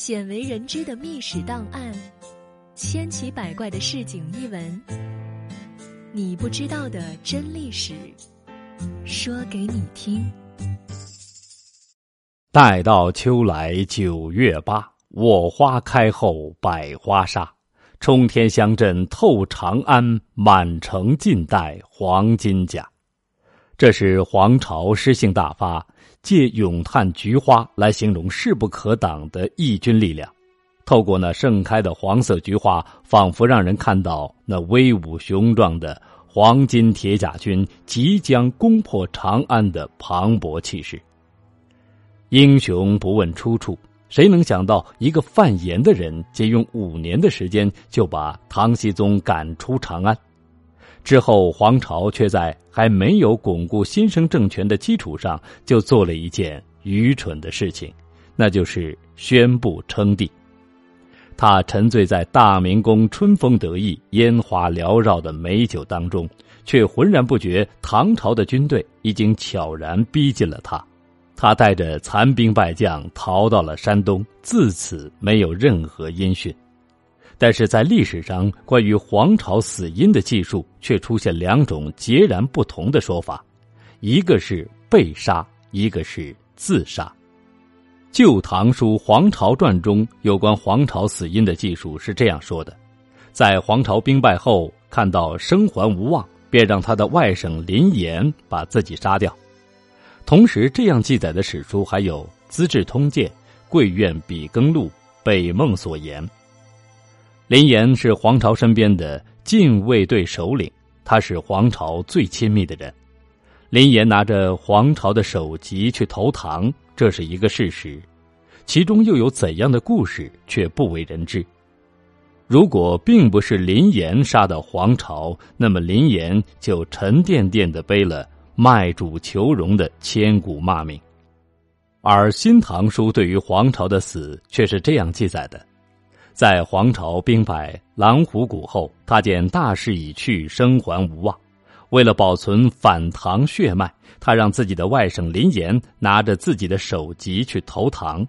鲜为人知的秘史档案，千奇百怪的市井异闻，你不知道的真历史，说给你听。待到秋来九月八，我花开后百花杀。冲天香阵透长安，满城尽带黄金甲。这是黄巢诗性大发。借咏叹菊花来形容势不可挡的义军力量，透过那盛开的黄色菊花，仿佛让人看到那威武雄壮的黄金铁甲军即将攻破长安的磅礴气势。英雄不问出处，谁能想到一个范延的人，仅用五年的时间就把唐僖宗赶出长安？之后，黄巢却在还没有巩固新生政权的基础上，就做了一件愚蠢的事情，那就是宣布称帝。他沉醉在大明宫春风得意、烟花缭绕的美酒当中，却浑然不觉唐朝的军队已经悄然逼近了他。他带着残兵败将逃到了山东，自此没有任何音讯。但是在历史上，关于黄巢死因的记述却出现两种截然不同的说法，一个是被杀，一个是自杀。《旧唐书·黄巢传》中有关黄巢死因的记述是这样说的：在黄巢兵败后，看到生还无望，便让他的外甥林岩把自己杀掉。同时，这样记载的史书还有《资治通鉴》《贵院笔耕录》《北梦所言》。林岩是黄巢身边的禁卫队首领，他是黄巢最亲密的人。林岩拿着黄巢的首级去投唐，这是一个事实，其中又有怎样的故事却不为人知。如果并不是林岩杀的黄巢，那么林岩就沉甸甸的背了卖主求荣的千古骂名。而《新唐书》对于黄巢的死却是这样记载的。在黄巢兵败狼虎谷后，他见大势已去，生还无望。为了保存反唐血脉，他让自己的外甥林岩拿着自己的首级去投唐。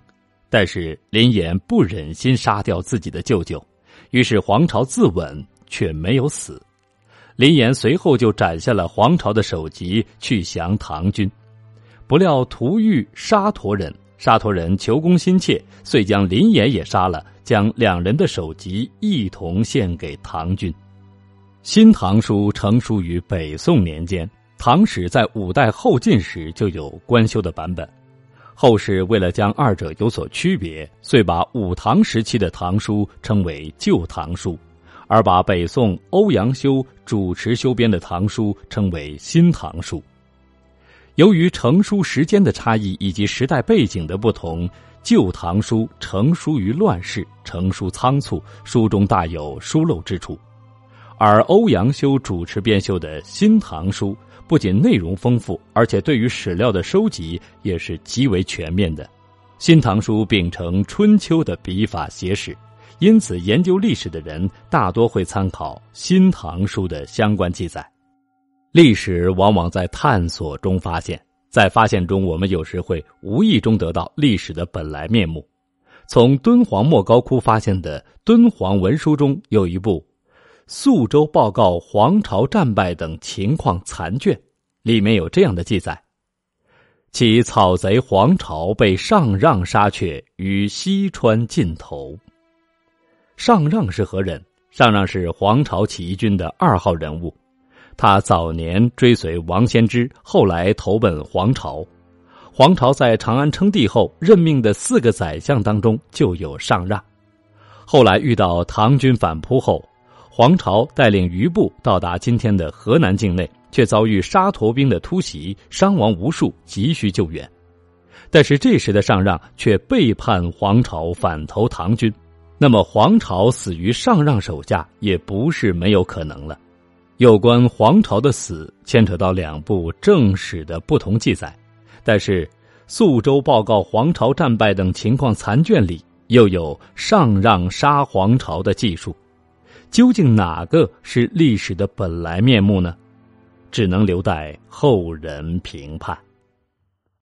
但是林岩不忍心杀掉自己的舅舅，于是黄巢自刎，却没有死。林岩随后就斩下了黄巢的首级去降唐军，不料屠遇沙陀人，沙陀人求功心切，遂将林岩也杀了。将两人的首级一同献给唐军，《新唐书》成书于北宋年间，唐史在五代后晋时就有官修的版本。后世为了将二者有所区别，遂把武唐时期的唐书称为《旧唐书》，而把北宋欧阳修主持修编的唐书称为《新唐书》。由于成书时间的差异以及时代背景的不同。《旧唐书》成书于乱世，成书仓促，书中大有疏漏之处；而欧阳修主持编修的《新唐书》，不仅内容丰富，而且对于史料的收集也是极为全面的。《新唐书》秉承春秋的笔法写史，因此研究历史的人大多会参考《新唐书》的相关记载。历史往往在探索中发现。在发现中，我们有时会无意中得到历史的本来面目。从敦煌莫高窟发现的敦煌文书中，有一部《宿州报告皇朝战败等情况残卷》，里面有这样的记载：其草贼黄巢被上让杀却于西川尽头。上让是何人？上让是黄巢起义军的二号人物。他早年追随王先之，后来投奔黄巢。黄巢在长安称帝后，任命的四个宰相当中就有上让。后来遇到唐军反扑后，黄巢带领余部到达今天的河南境内，却遭遇沙陀兵的突袭，伤亡无数，急需救援。但是这时的上让却背叛黄巢，反投唐军。那么黄巢死于上让手下，也不是没有可能了。有关黄巢的死，牵扯到两部正史的不同记载，但是《宿州报告黄巢战败等情况残卷》里又有上让杀黄巢的记述，究竟哪个是历史的本来面目呢？只能留待后人评判。